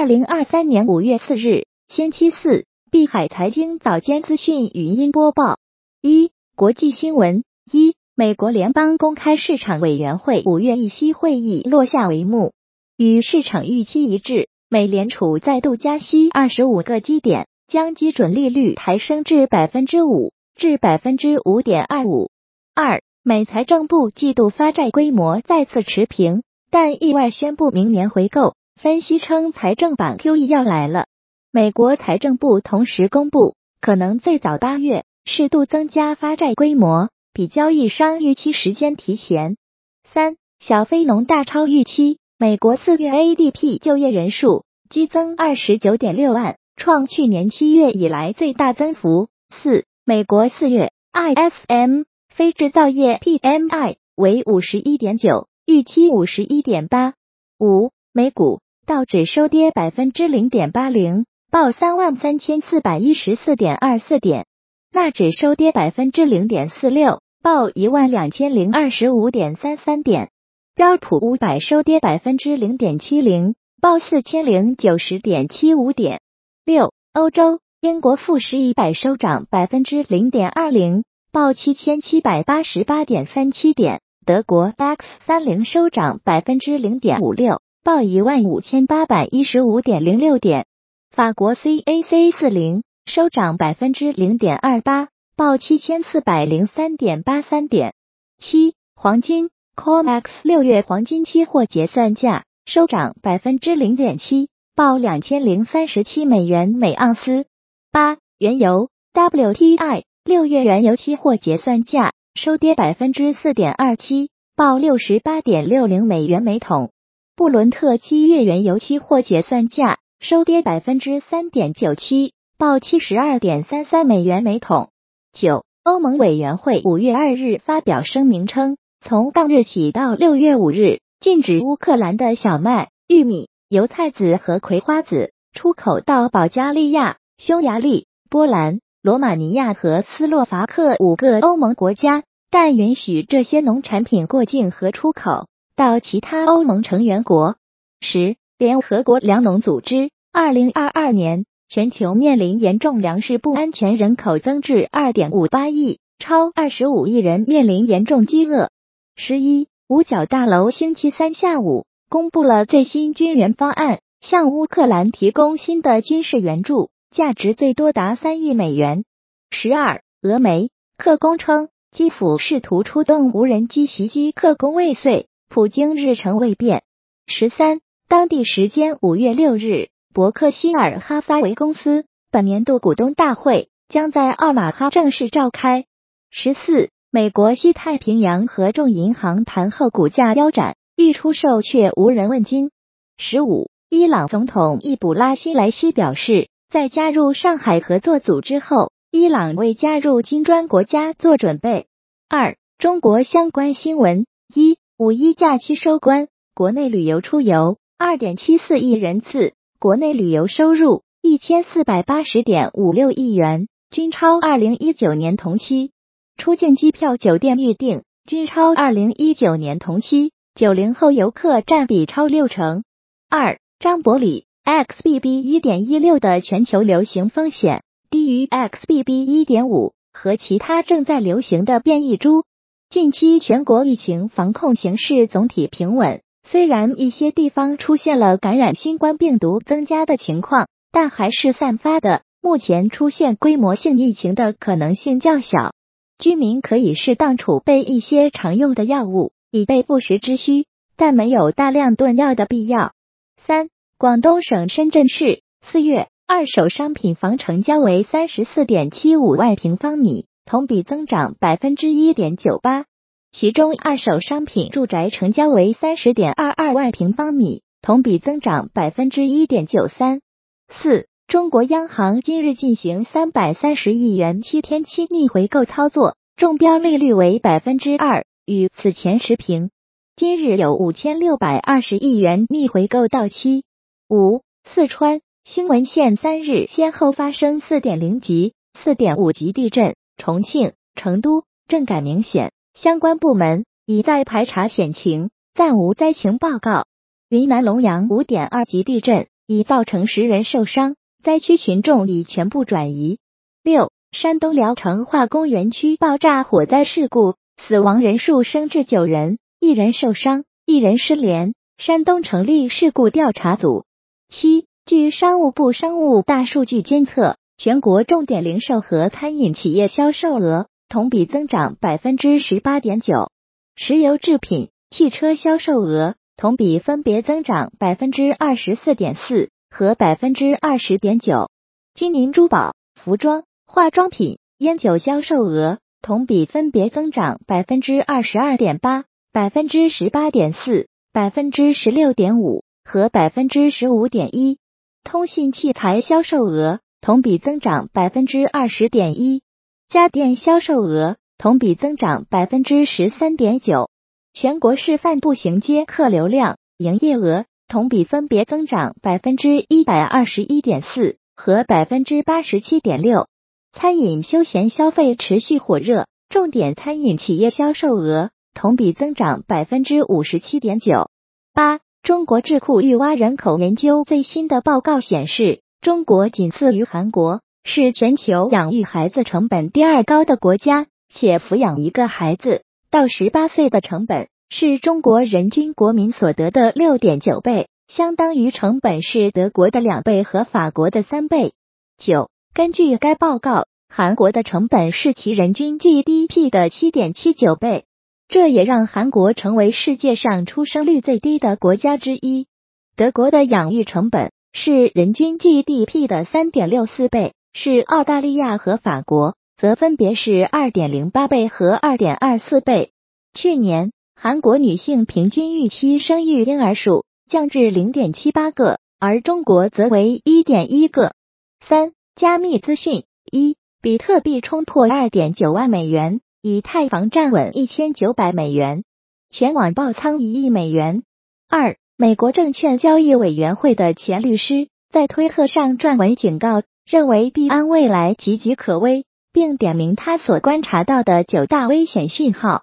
二零二三年五月四日，星期四，碧海财经早间资讯语音播报：一、国际新闻：一、美国联邦公开市场委员会五月议息会议落下帷幕，与市场预期一致，美联储再度加息二十五个基点，将基准利率抬升至百分之五至百分之五点二五。二、美财政部季度发债规模再次持平，但意外宣布明年回购。分析称，财政版 QE 要来了。美国财政部同时公布，可能最早八月适度增加发债规模，比交易商预期时间提前。三小非农大超预期，美国四月 ADP 就业人数激增二十九点六万，创去年七月以来最大增幅。四美国四月 ISM 非制造业 PMI 为五十一点九，预期五十一点八。五美股。道指收跌百分之零点八零，报三万三千四百一十四点二四点；纳指收跌百分之零点四六，报一万两千零二十五点三三点；标普五百收跌百分之零点七零，报四千零九十点七五点。六、欧洲，英国富时一百收涨百分之零点二零，报七千七百八十八点三七点；德国 DAX 三零收涨百分之零点五六。报一万五千八百一十五点零六点，法国 CAC 四零收涨百分之零点二八，报七千四百零三点八三点。七黄金 COMEX 六月黄金期货结算价收涨百分之零点七，报两千零三十七美元每盎司。八原油 WTI 六月原油期货结算价收跌百分之四点二七，报六十八点六零美元每桶。布伦特七月原油期货结算价收跌百分之三点九七，报七十二点三三美元每桶。九，欧盟委员会五月二日发表声明称，从当日起到六月五日，禁止乌克兰的小麦、玉米、油菜籽和葵花籽出口到保加利亚、匈牙利、波兰、罗马尼亚和斯洛伐克五个欧盟国家，但允许这些农产品过境和出口。到其他欧盟成员国。十，联合国粮农组织，二零二二年全球面临严重粮食不安全，人口增至二点五八亿，超二十五亿人面临严重饥饿。十一，五角大楼星期三下午公布了最新军援方案，向乌克兰提供新的军事援助，价值最多达三亿美元。十二，俄媒克宫称，基辅试图出动无人机袭击克宫未遂。普京日程未变。十三，当地时间五月六日，伯克希尔哈撒韦公司本年度股东大会将在奥马哈正式召开。十四，美国西太平洋合众银行盘后股价腰斩，欲出售却无人问津。十五，伊朗总统易卜拉希莱西表示，在加入上海合作组织后，伊朗为加入金砖国家做准备。二，中国相关新闻一。五一假期收官，国内旅游出游二点七四亿人次，国内旅游收入一千四百八十点五六亿元，均超二零一九年同期。出境机票、酒店预订均超二零一九年同期，九零后游客占比超六成。二，张伯礼，XBB 一点一六的全球流行风险低于 XBB 一点五和其他正在流行的变异株。近期全国疫情防控形势总体平稳，虽然一些地方出现了感染新冠病毒增加的情况，但还是散发的。目前出现规模性疫情的可能性较小，居民可以适当储备一些常用的药物，以备不时之需，但没有大量囤药的必要。三，广东省深圳市四月二手商品房成交为三十四点七五万平方米。同比增长百分之一点九八，其中二手商品住宅成交为三十点二二万平方米，同比增长百分之一点九三。四，中国央行今日进行三百三十亿元七天期逆回购操作，中标利率为百分之二，与此前持平。今日有五千六百二十亿元逆回购到期。五，四川兴文县三日先后发生四点零级、四点五级地震。重庆、成都震感明显，相关部门已在排查险情，暂无灾情报告。云南龙阳五点二级地震已造成十人受伤，灾区群众已全部转移。六、山东聊城化工园区爆炸火灾事故，死亡人数升至九人，一人受伤，一人失联。山东成立事故调查组。七、据商务部商务大数据监测，全国重点零售和餐饮企业销售额同比增长百分之十八点九，石油制品、汽车销售额同比分别增长百分之二十四点四和百分之二十点九，金银珠宝、服装、化妆品、烟酒销售额同比分别增长百分之二十二点八、百分之十八点四。百分之十六点五和百分之十五点一，通信器材销售额同比增长百分之二十点一，家电销售额同比增长百分之十三点九，全国示范步行街客流量、营业额同比分别增长百分之一百二十一点四和百分之八十七点六，餐饮休闲消费持续火热，重点餐饮企业销售额。同比增长百分之五十七点九八。中国智库育蛙人口研究最新的报告显示，中国仅次于韩国，是全球养育孩子成本第二高的国家，且抚养一个孩子到十八岁的成本是中国人均国民所得的六点九倍，相当于成本是德国的两倍和法国的三倍。九，根据该报告，韩国的成本是其人均 GDP 的七点七九倍。这也让韩国成为世界上出生率最低的国家之一。德国的养育成本是人均 GDP 的三点六四倍，是澳大利亚和法国则分别是二点零八倍和二点二四倍。去年，韩国女性平均预期生育婴儿数降至零点七八个，而中国则为一点一个。三、加密资讯：一、比特币冲破二点九万美元。以太坊站稳一千九百美元，全网爆仓一亿美元。二，美国证券交易委员会的前律师在推特上撰文警告，认为币安未来岌岌可危，并点名他所观察到的九大危险信号。